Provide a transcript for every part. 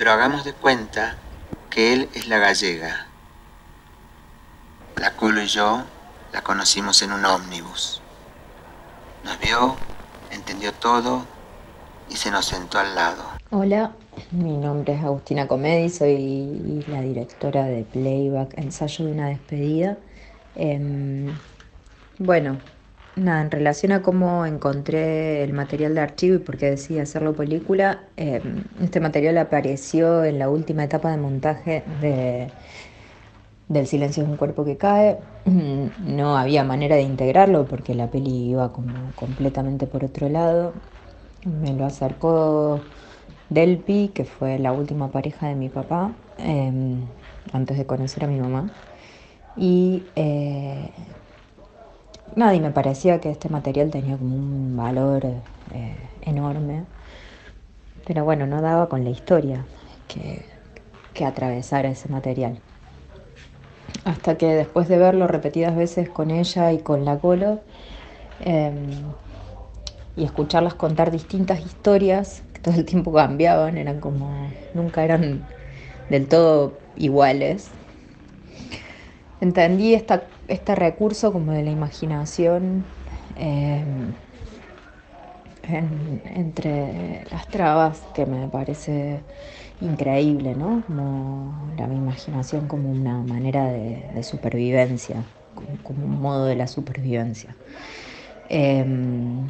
pero hagamos de cuenta que él es la gallega. La Culo y yo la conocimos en un ómnibus. Nos vio, entendió todo y se nos sentó al lado. Hola, mi nombre es Agustina Comedi, soy la directora de Playback, ensayo de una despedida. Em, bueno, nada, en relación a cómo encontré el material de archivo y por qué decidí hacerlo película, em, este material apareció en la última etapa de montaje de del silencio es un cuerpo que cae. No había manera de integrarlo porque la peli iba como completamente por otro lado. Me lo acercó Delpi, que fue la última pareja de mi papá, em, antes de conocer a mi mamá. Y eh, nada, y me parecía que este material tenía como un valor eh, enorme. Pero bueno, no daba con la historia que, que atravesara ese material. Hasta que después de verlo repetidas veces con ella y con la Colo, em, y escucharlas contar distintas historias, que todo el tiempo cambiaban, eran como, nunca eran del todo iguales. Entendí este recurso como de la imaginación em, entre las trabas que me parece increíble, ¿no? Como la imaginación como una manera de, supervivencia, como, un modo de la supervivencia. Em,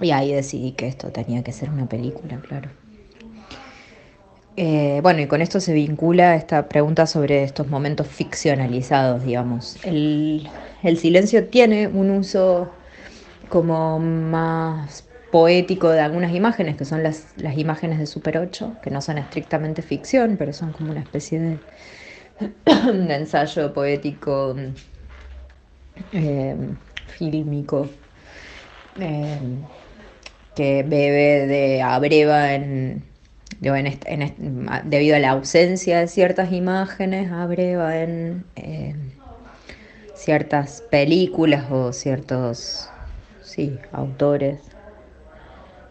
y ahí decidí que esto tenía que ser una película, claro. Eh, bueno, y con esto se vincula esta pregunta sobre estos momentos ficcionalizados, digamos. El, el silencio tiene un uso como más poético de algunas imágenes, que son las, las imágenes de Super 8, que no son estrictamente ficción, pero son como una especie de, ensayo poético, eh, fílmico, eh, que bebe de abreva en, en, debido a la ausencia de ciertas imágenes, abreva en eh, ciertas películas o ciertos sí, autores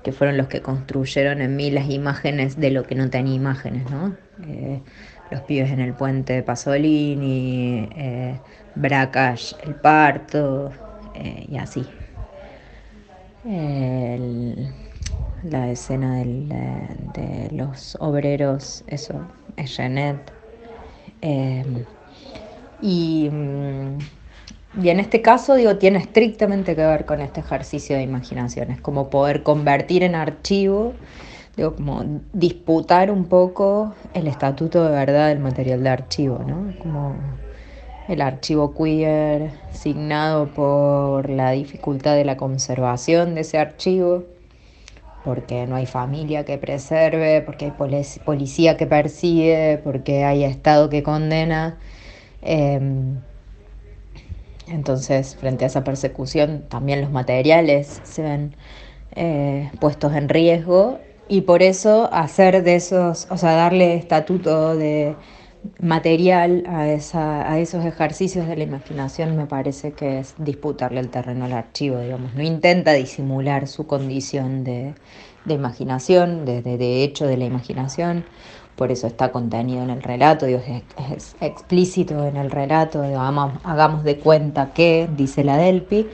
que fueron los que construyeron en mí las imágenes de lo que no tenía imágenes, ¿no? Eh, los pibes en el puente de Pasolini, eh, Bracash, el parto, eh, y así. La escena de los obreros, eso, es Jeanette. y mm, y en este caso, digo, tiene estrictamente que ver con este ejercicio de imaginación. Es como poder convertir en archivo, digo, como disputar un poco el estatuto de verdad del material de archivo, ¿no? Como el archivo queer signado por la dificultad de la conservación de ese archivo, porque no hay familia que preserve, porque hay policía que persigue, porque hay Estado que condena. Em, entonces, frente a esa persecución, también los materiales se ven eh, puestos en riesgo y por eso hacer de esos, o sea, darle estatuto de material a, esos ejercicios de la imaginación me parece que es disputarle el terreno al archivo, digamos. No intenta disimular su condición de, imaginación, de, de hecho de la imaginación, por eso está contenido en el relato, Dios es, explícito en el relato, hagamos, de cuenta que, dice la Delpi,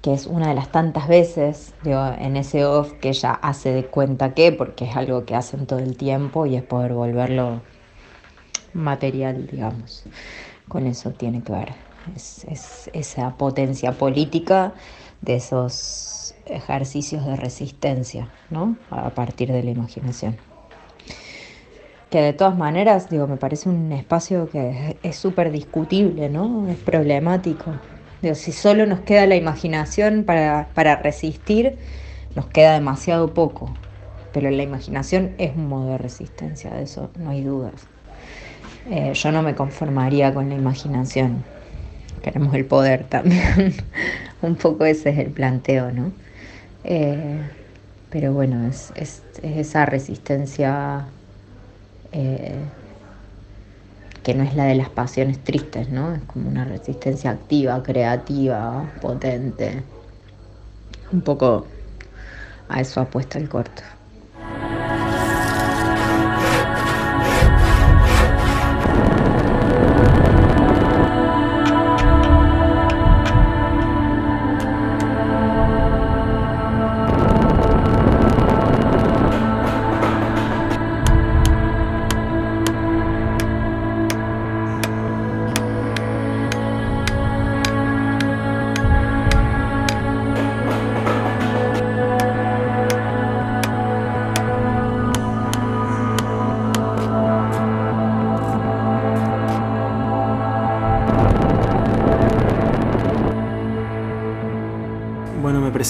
que es una de las tantas veces en ese off que ella hace de cuenta que, porque es algo que hacen todo el tiempo y es poder volverlo material, digamos. Con eso tiene que ver. Es, es esa potencia política de esos ejercicios de resistencia, ¿no? A partir de la imaginación que de todas maneras, digo, me parece un espacio que es súper discutible, ¿no? Es problemático. Digo, si solo nos queda la imaginación para, resistir, nos queda demasiado poco. Pero la imaginación es un modo de resistencia, de eso no hay dudas. Eh, yo no me conformaría con la imaginación. Queremos el poder también. un poco ese es el planteo, ¿no? Eh, pero bueno, es, es esa resistencia eh, que no es la de las pasiones tristes, ¿no? Es como una resistencia activa, creativa, potente. Un poco a eso apuesta el corto.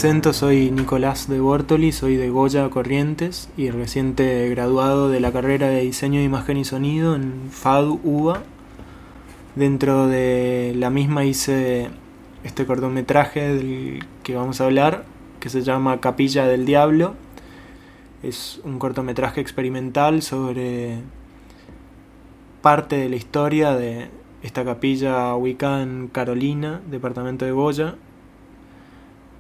Presento, soy Nicolás de Bortoli, soy de Goya Corrientes y reciente graduado de la carrera de Diseño de Imagen y Sonido en FADU UBA. Dentro de la misma hice este cortometraje del que vamos a hablar, que se llama Capilla del Diablo. Es un cortometraje experimental sobre parte de la historia de esta capilla ubicada en Carolina, departamento de Goya,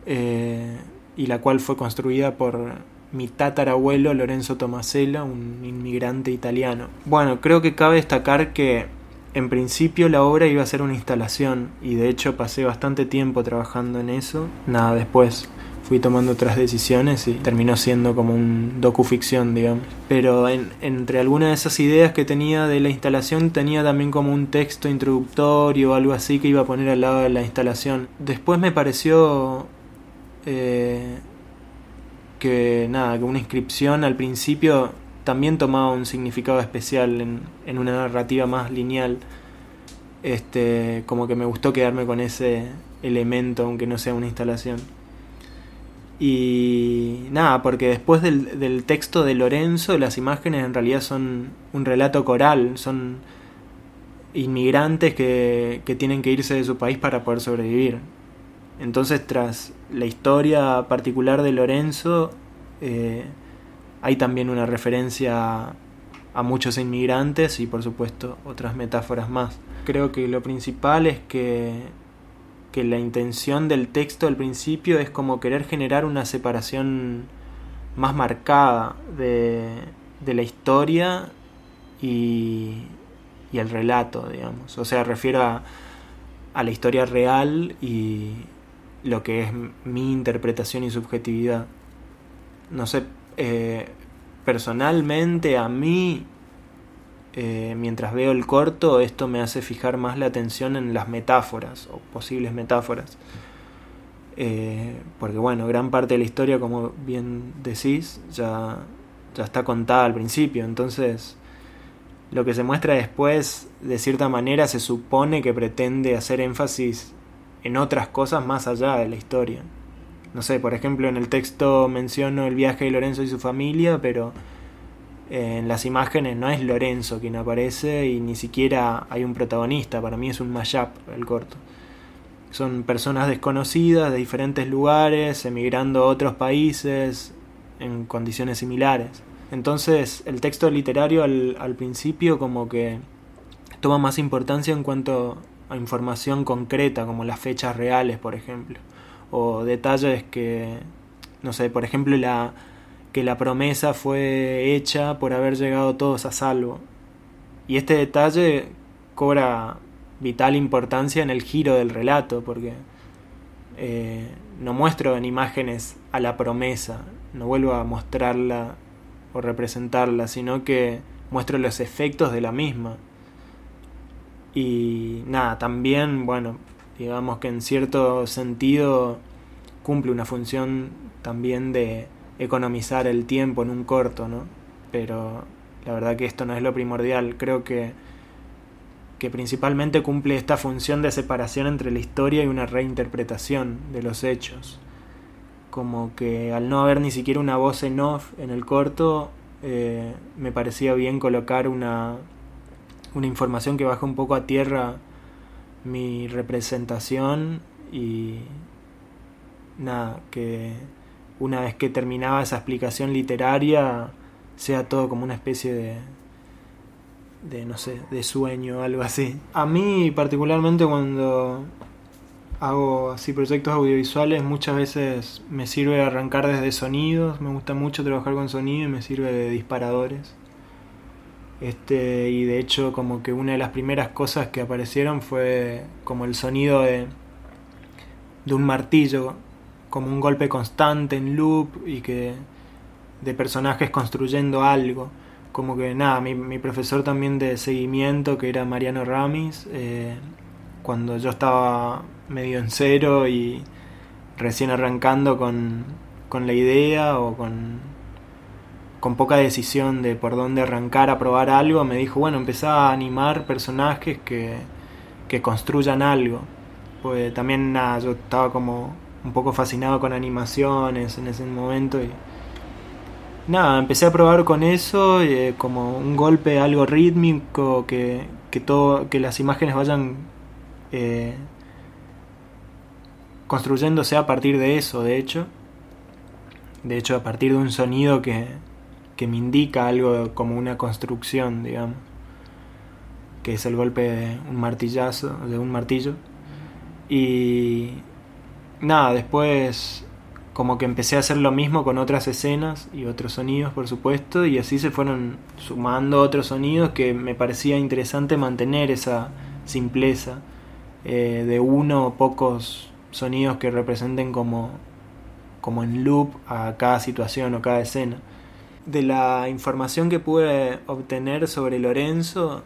eh, y la cual fue construida por mi tatarabuelo Lorenzo Tomasella, un inmigrante italiano. Bueno, creo que cabe destacar que en principio la obra iba a ser una instalación y de hecho pasé bastante tiempo trabajando en eso. Nada, después fui tomando otras decisiones y terminó siendo como un docuficción, digamos. Pero entre algunas de esas ideas que tenía de la instalación tenía también como un texto introductorio o algo así que iba a poner al lado de la instalación. Después me pareció eh, que nada, que una inscripción al principio también tomaba un significado especial en, en una narrativa más lineal. Este, como que me gustó quedarme con ese elemento, aunque no sea una instalación. Y nada, porque después del, del, texto de Lorenzo, las imágenes en realidad son un relato coral, son inmigrantes que, que tienen que irse de su país para poder sobrevivir. Entonces, tras la historia particular de Lorenzo, eh, hay también una referencia a muchos inmigrantes y por supuesto otras metáforas más. Creo que lo principal es que, que la intención del texto al principio es como querer generar una separación más marcada de, de la historia y, y el relato, digamos. O sea, refiero a, a la historia real y, lo que es mi interpretación y subjetividad. No sé, eh, personalmente a mí, eh, mientras veo el corto, esto me hace fijar más la atención en las metáforas o posibles metáforas. Eh, porque bueno, gran parte de la historia, como bien decís, ya, ya está contada al principio. Entonces, lo que se muestra después, de cierta manera, se supone que pretende hacer énfasis en otras cosas más allá de la historia. No sé, por ejemplo, en el texto menciono el viaje de Lorenzo y su familia, pero eh, en las imágenes no es Lorenzo quien aparece y ni siquiera hay un protagonista. Para mí es un mashup el corto. Son personas desconocidas de diferentes lugares, emigrando a otros países en condiciones similares. Entonces el texto literario al, al principio como que toma más importancia en cuanto información concreta, como las fechas reales, por ejemplo, o detalles que, no sé, por ejemplo, la, que la promesa fue hecha por haber llegado todos a salvo. Y este detalle cobra vital importancia en el giro del relato, porque eh, no muestro en imágenes a la promesa, no vuelvo a mostrarla o representarla, sino que muestro los efectos de la misma. Y nada, también, bueno, digamos que en cierto sentido cumple una función también de economizar el tiempo en un corto, ¿no? Pero la verdad que esto no es lo primordial, creo que, que principalmente cumple esta función de separación entre la historia y una reinterpretación de los hechos. Como que al no haber ni siquiera una voz en off en el corto, eh, me parecía bien colocar una, una información que baja un poco a tierra mi representación y nada, que una vez que terminaba esa explicación literaria sea todo como una especie de de no sé, de sueño algo así. A mí particularmente cuando hago así proyectos audiovisuales muchas veces me sirve arrancar desde sonidos, me gusta mucho trabajar con sonido y me sirve de disparadores. Este, y de hecho como que una de las primeras cosas que aparecieron fue como el sonido de, de un martillo, como un golpe constante en loop y que de personajes construyendo algo. Como que nada, mi, mi profesor también de seguimiento, que era Mariano Ramis, eh, cuando yo estaba medio en cero y recién arrancando con, con la idea o con con poca decisión de por dónde arrancar a probar algo, me dijo, bueno, empezá a animar personajes que, que construyan algo. Pues también nada, yo estaba como un poco fascinado con animaciones en ese momento y nada, empecé a probar con eso, eh, como un golpe algo rítmico, que, que, todo, que las imágenes vayan eh, construyéndose a partir de eso, de hecho. De hecho, a partir de un sonido que, que me indica algo como una construcción, digamos. Que es el golpe de un martillazo, de un martillo. Y nada, después como que empecé a hacer lo mismo con otras escenas y otros sonidos, por supuesto, y así se fueron sumando otros sonidos que me parecía interesante mantener esa simpleza eh, de uno o pocos sonidos que representen como, como en loop a cada situación o cada escena. De la información que pude obtener sobre Lorenzo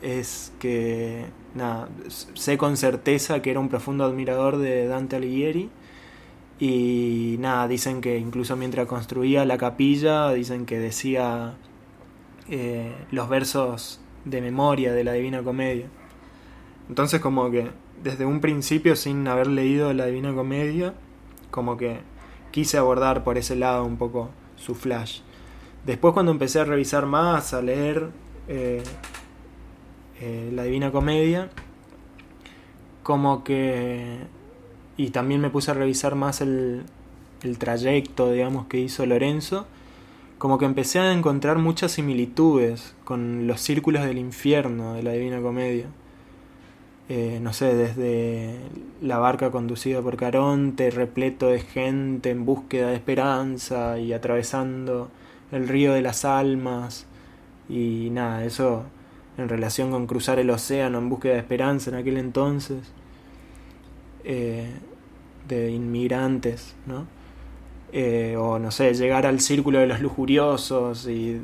es que, nada, sé con certeza que era un profundo admirador de Dante Alighieri y nada, dicen que incluso mientras construía la capilla, dicen que decía eh, los versos de memoria de la Divina Comedia. Entonces como que desde un principio, sin haber leído la Divina Comedia, como que quise abordar por ese lado un poco su flash. Después cuando empecé a revisar más, a leer eh, eh, la Divina Comedia, como que y también me puse a revisar más el, el trayecto, digamos, que hizo Lorenzo, como que empecé a encontrar muchas similitudes con los círculos del infierno de la Divina Comedia. Eh, no sé, desde la barca conducida por Caronte, repleto de gente en búsqueda de esperanza y atravesando el río de las almas, y nada, eso en relación con cruzar el océano en búsqueda de esperanza en aquel entonces. Eh, de inmigrantes, ¿no? Eh, o no sé, llegar al círculo de los lujuriosos y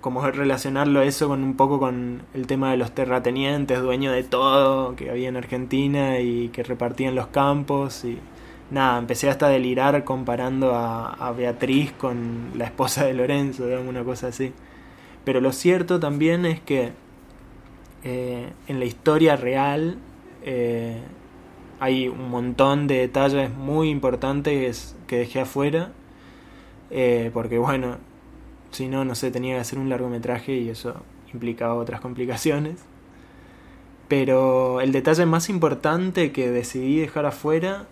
como relacionarlo eso con un poco con el tema de los terratenientes, dueños de todo que había en Argentina y que repartían los campos y nada, empecé hasta a delirar comparando a, Beatriz con la esposa de Lorenzo, digamos, una cosa así. Pero lo cierto también es que eh, en la historia real eh, hay un montón de detalles muy importantes que dejé afuera. Eh, porque bueno, si no, no sé, tenía que hacer un largometraje y eso implicaba otras complicaciones. Pero el detalle más importante que decidí dejar afuera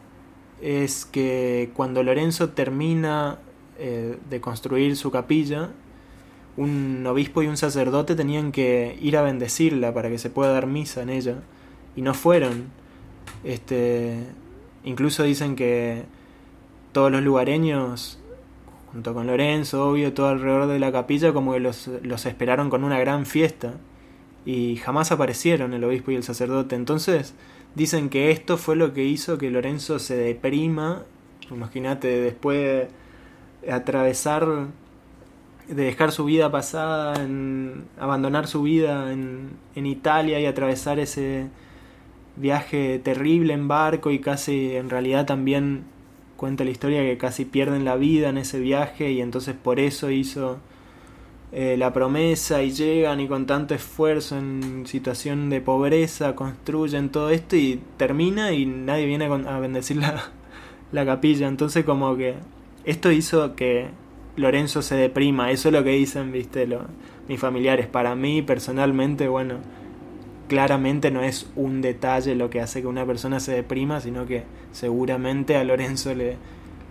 es que cuando Lorenzo termina eh, de construir su capilla, un obispo y un sacerdote tenían que ir a bendecirla para que se pueda dar misa en ella. Y no fueron. Este, incluso dicen que todos los lugareños, junto con Lorenzo, obvio, todo alrededor de la capilla, como que los, los esperaron con una gran fiesta. Y jamás aparecieron el obispo y el sacerdote. Entonces, dicen que esto fue lo que hizo que Lorenzo se deprima. Imagínate, después de atravesar, de dejar su vida pasada, en, abandonar su vida en, en Italia y atravesar ese, viaje terrible en barco y casi en realidad también cuenta la historia que casi pierden la vida en ese viaje y entonces por eso hizo eh, la promesa y llegan y con tanto esfuerzo en situación de pobreza construyen todo esto y termina y nadie viene a bendecir la, la capilla. Entonces como que esto hizo que Lorenzo se deprima. Eso es lo que dicen viste mis familiares. Para mí personalmente bueno claramente no es un detalle lo que hace que una persona se deprima, sino que seguramente a Lorenzo le,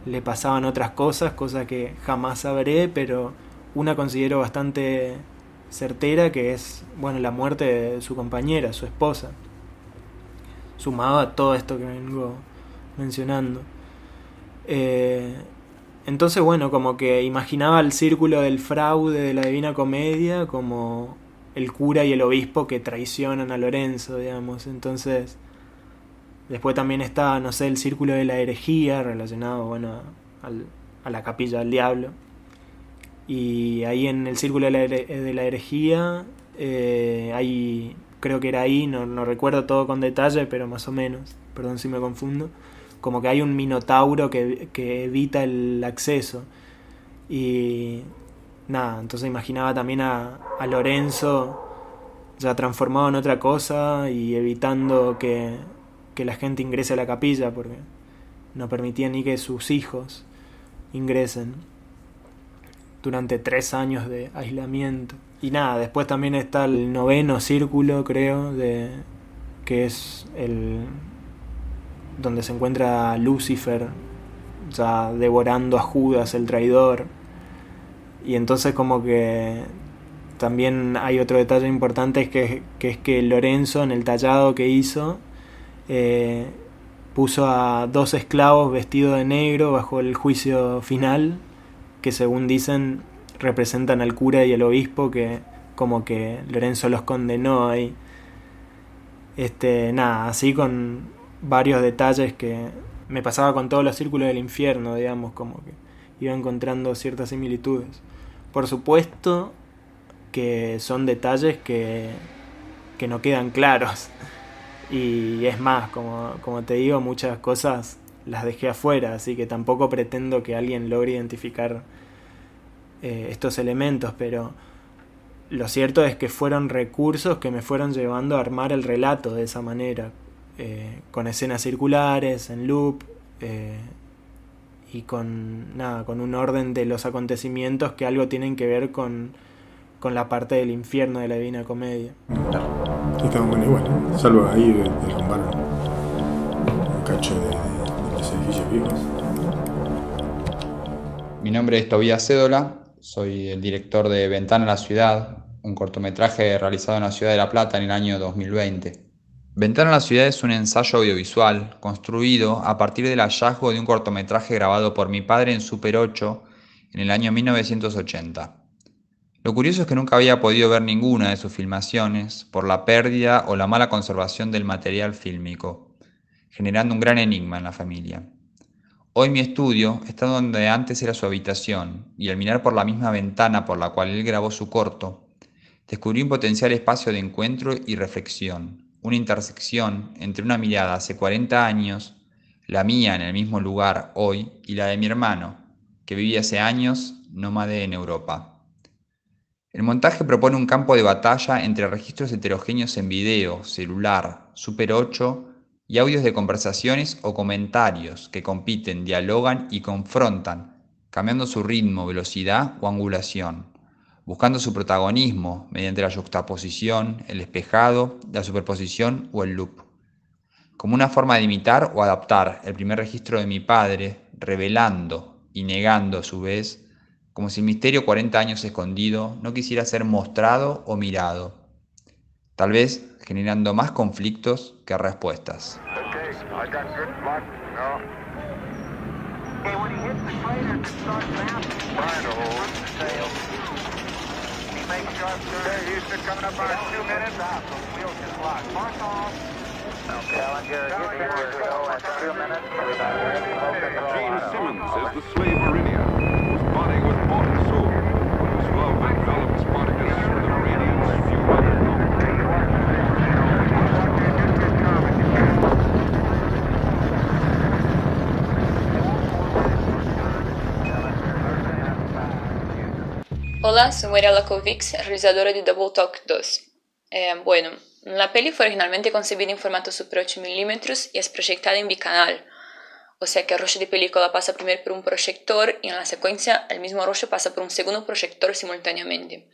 le pasaban otras cosas, cosas que jamás sabré, pero una considero bastante certera, que es, bueno, la muerte de su compañera, su esposa, sumado a todo esto que vengo mencionando. Eh, entonces, bueno, como que imaginaba el círculo del fraude de la Divina Comedia como el cura y el obispo que traicionan a Lorenzo, digamos. Entonces, después también está, no sé, el círculo de la herejía relacionado, bueno, a la capilla del diablo. Y ahí en el círculo de la, de la herejía, eh, creo que era ahí, no, no recuerdo todo con detalle, pero más o menos, perdón si me confundo, como que hay un minotauro que, que evita el acceso. Y nada, entonces imaginaba también a, a Lorenzo ya transformado en otra cosa y evitando que, que, la gente ingrese a la capilla, porque no permitía ni que sus hijos ingresen durante tres años de aislamiento. Y nada, después también está el noveno círculo, creo, de que es el donde se encuentra Lucifer ya devorando a Judas, el traidor. Y entonces como que también hay otro detalle importante que, que es que Lorenzo en el tallado que hizo eh, puso a dos esclavos vestidos de negro bajo el juicio final, que según dicen representan al cura y al obispo, que como que Lorenzo los condenó ahí. Este, nada, así con varios detalles que me pasaba con todos los círculos del infierno, digamos, como que iba encontrando ciertas similitudes. Por supuesto que son detalles que, que no quedan claros. Y es más, como, como te digo, muchas cosas las dejé afuera, así que tampoco pretendo que alguien logre identificar eh, estos elementos, pero lo cierto es que fueron recursos que me fueron llevando a armar el relato de esa manera, eh, con escenas circulares, en loop, eh, y con nada, con un orden de los acontecimientos que algo tienen que ver con, con la parte del infierno de la Divina Comedia. Está bueno, igual, salvo ahí derrumbaron un cacho de, Mi nombre es Tobías Cédola, soy el director de Ventana a la Ciudad, un cortometraje realizado en la ciudad de La Plata en el año 2020. Ventana a la Ciudad es un ensayo audiovisual construido a partir del hallazgo de un cortometraje grabado por mi padre en Super 8 en el año 1980. Lo curioso es que nunca había podido ver ninguna de sus filmaciones por la pérdida o la mala conservación del material fílmico, generando un gran enigma en la familia. Hoy mi estudio está donde antes era su habitación, y al mirar por la misma ventana por la cual él grabó su corto, descubrí un potencial espacio de encuentro y reflexión, una intersección entre una mirada hace 40 años, la mía en el mismo lugar hoy, y la de mi hermano, que vivía hace años nómade en Europa. El montaje propone un campo de batalla entre registros heterogéneos en video, celular, Super 8 y audios de conversaciones o comentarios que compiten, dialogan y confrontan, cambiando su ritmo, velocidad o angulación, buscando su protagonismo mediante la juxtaposición, el espejado, la superposición o el loop, como una forma de imitar o adaptar el primer registro de mi padre, revelando y negando a su vez, como si el misterio 40 años escondido no quisiera ser mostrado o mirado, tal vez generando más conflictos que respuestas. Gene Simmons is the slave Meridian, Hola, soy María Lakovics, realizadora de Double Talk 2. Eh, bueno, la peli fue originalmente concebida en formato Super 8 mm y es proyectada en bicanal, o sea que el rollo de película pasa primero por un proyector y en la secuencia el mismo rollo pasa por un segundo proyector simultáneamente.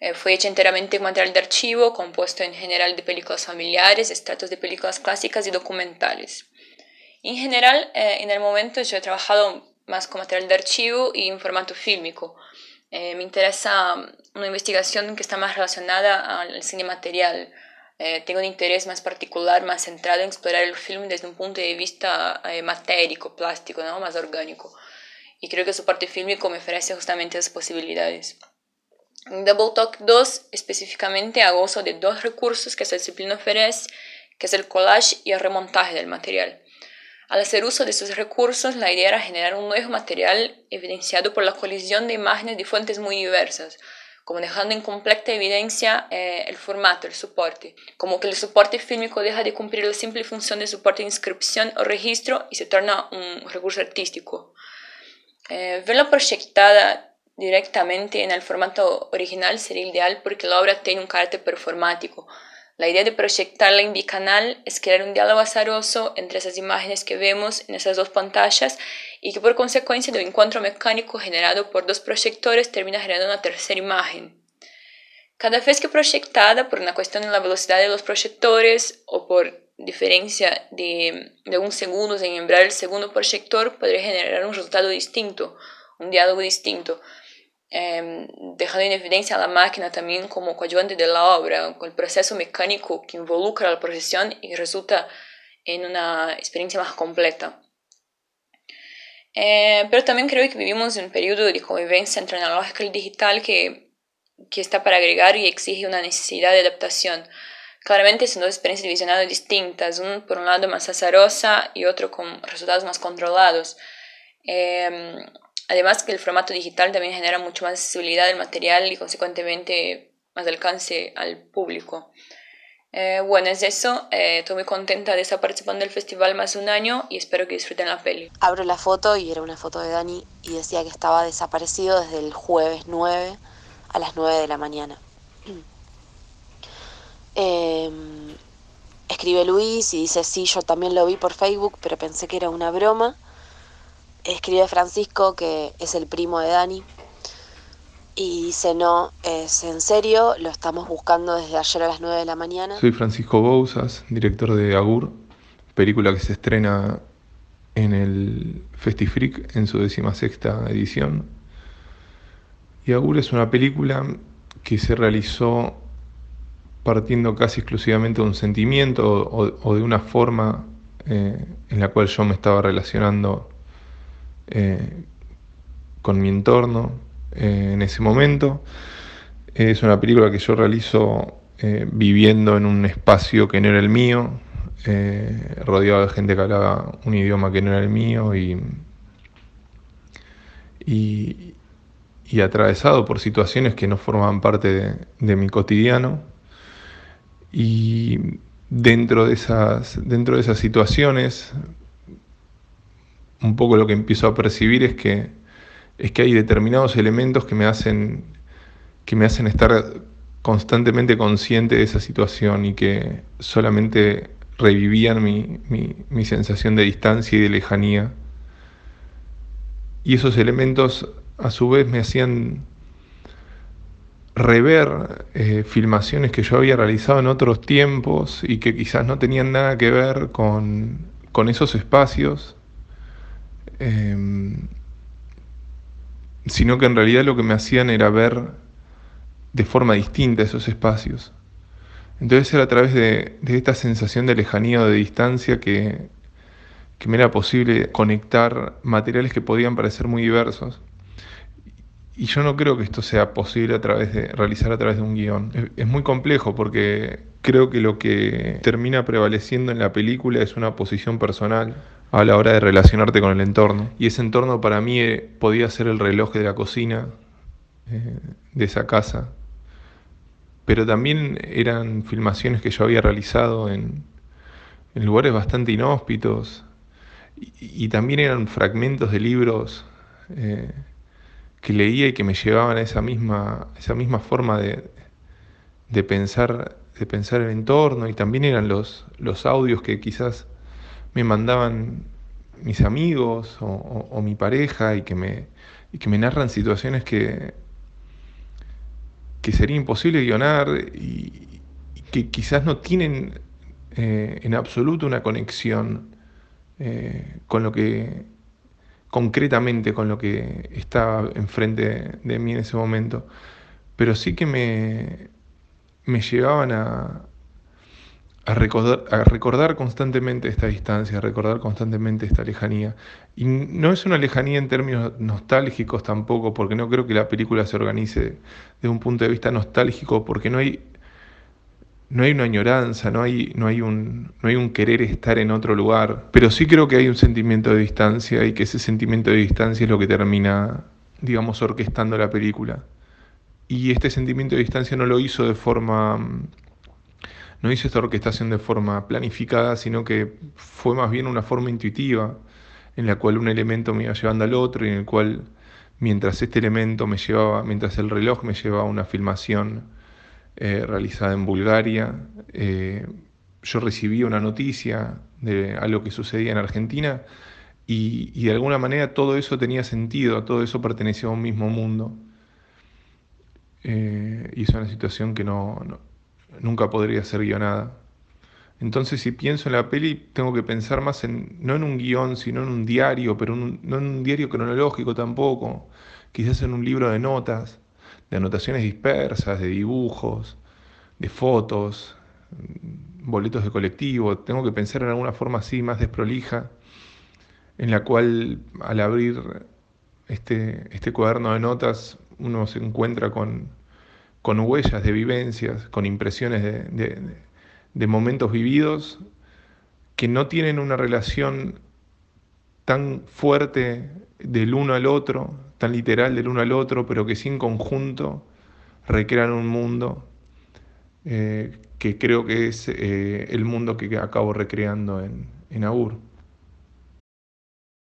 Eh, fue hecha enteramente con material de archivo, compuesto en general de películas familiares, estratos de películas clásicas y documentales. En general, eh, en el momento yo he trabajado más con material de archivo y en formato fílmico. Eh, me interesa una investigación que está más relacionada al cine material. Eh, tengo un interés más particular, más centrado en explorar el film desde un punto de vista eh, matérico, plástico, ¿no? más orgánico. Y creo que su parte fílmico me ofrece justamente esas posibilidades. En Double Talk 2 específicamente hago uso de dos recursos que esta disciplina ofrece, que es el collage y el remontaje del material. Al hacer uso de estos recursos, la idea era generar un nuevo material evidenciado por la colisión de imágenes de fuentes muy diversas, como dejando en completa evidencia eh, el formato, el soporte, como que el soporte fílmico deja de cumplir la simple función de soporte de inscripción o registro y se torna un recurso artístico. Eh, verla proyectada directamente en el formato original sería ideal porque la obra tiene un carácter performático, La idea de proyectarla en bicanal es crear un diálogo azaroso entre esas imágenes que vemos en esas dos pantallas y que por consecuencia del encuentro mecánico generado por dos proyectores termina generando una tercera imagen. Cada vez que proyectada por una cuestión en la velocidad de los proyectores o por diferencia de, de un segundo en embrar el segundo proyector, podría generar un resultado distinto, un diálogo distinto eh, dejando en evidencia a la máquina también como coadyuvante de la obra, con el proceso mecánico que involucra la procesión y resulta en una experiencia más completa. Eh, pero también creo que vivimos en un periodo de convivencia entre analógico y digital que, que está para agregar y exige una necesidad de adaptación. Claramente son dos experiencias de visionado distintas, uno por un lado más azarosa y otro con resultados más controlados. Eh, Además que el formato digital también genera mucho más accesibilidad del material y consecuentemente más alcance al público. Eh, bueno, es eso. Eh, estoy muy contenta de estar participando del festival más de un año y espero que disfruten la peli. Abro la foto y era una foto de Dani y decía que estaba desaparecido desde el jueves 9 a las 9 de la mañana. Eh, escribe Luis y dice, sí, yo también lo vi por Facebook, pero pensé que era una broma escribe Francisco, que es el primo de Dani, y dice, no, es en serio, lo estamos buscando desde ayer a las 9 de la mañana. Soy Francisco Bouzas, director de Agur, película que se estrena en el Festifreak en su sexta edición. Y Agur es una película que se realizó partiendo casi exclusivamente de un sentimiento o, de una forma eh, en la cual yo me estaba relacionando eh, con mi entorno eh, en ese momento. Es una película que yo realizo eh, viviendo en un espacio que no era el mío, rodeado de gente que hablaba un idioma que no era el mío y, y, atravesado por situaciones que no formaban parte de, de mi cotidiano. Y dentro de esas, dentro de esas situaciones un poco lo que empiezo a percibir es que, es que hay determinados elementos que me hacen, que me hacen estar constantemente consciente de esa situación y que solamente revivían mi, mi, sensación de distancia y de lejanía. Y esos elementos a su vez me hacían rever eh, filmaciones que yo había realizado en otros tiempos y que quizás no tenían nada que ver con, con esos espacios Em, sino que en realidad lo que me hacían era ver de forma distinta esos espacios. Entonces era a través de, esta sensación de lejanía o de distancia que, me era posible conectar materiales que podían parecer muy diversos. Y yo no creo que esto sea posible a través de realizar a través de un guion. es muy complejo porque creo que lo que termina prevaleciendo en la película es una posición personal a la hora de relacionarte con el entorno. Y ese entorno para mí eh, podía ser el reloj de la cocina eh, de esa casa. Pero también eran filmaciones que yo había realizado en, lugares bastante inhóspitos. Y, también eran fragmentos de libros eh, que leía y que me llevaban a esa misma, esa misma forma de, de, pensar, de pensar el entorno. Y también eran los, los audios que quizás me mandaban mis amigos o, mi pareja y que me, que me narran situaciones que, que sería imposible guionar y, que quizás no tienen eh, en absoluto una conexión eh, con lo que concretamente con lo que estaba enfrente de mí en ese momento, pero sí que me, me llevaban a, a recordar, a recordar constantemente esta distancia, a recordar constantemente esta lejanía. Y no es una lejanía en términos nostálgicos tampoco, porque no creo que la película se organice de un punto de vista nostálgico, porque no hay, no hay una añoranza, no hay, no, hay un, no hay un querer estar en otro lugar, pero sí creo que hay un sentimiento de distancia y que ese sentimiento de distancia es lo que termina, digamos, orquestando la película. Y este sentimiento de distancia no lo hizo de forma no hice esta orquestación de forma planificada, sino que fue más bien una forma intuitiva, en la cual un elemento me iba llevando al otro y en el cual, mientras este elemento me llevaba, mientras el reloj me llevaba a una filmación eh, realizada en Bulgaria. Eh, yo recibí una noticia de algo que sucedía en Argentina y, de alguna manera todo eso tenía sentido, todo eso pertenecía a un mismo mundo. Eh, y es una situación que no- nunca podría ser guionada. Entonces, si pienso en la peli, tengo que pensar más en, no en un guion, sino en un diario, pero no en un diario cronológico tampoco, quizás en un libro de notas, de anotaciones dispersas, de dibujos, de fotos, boletos de colectivo. Tengo que pensar en alguna forma así, más desprolija, en la cual al abrir este, este cuaderno de notas uno se encuentra con, con huellas de vivencias, con impresiones de, de- momentos vividos que no tienen una relación tan fuerte del uno al otro, tan literal del uno al otro, pero que sí en conjunto recrean un mundo eh, que creo que es eh, el mundo que acabo recreando en, en Aur.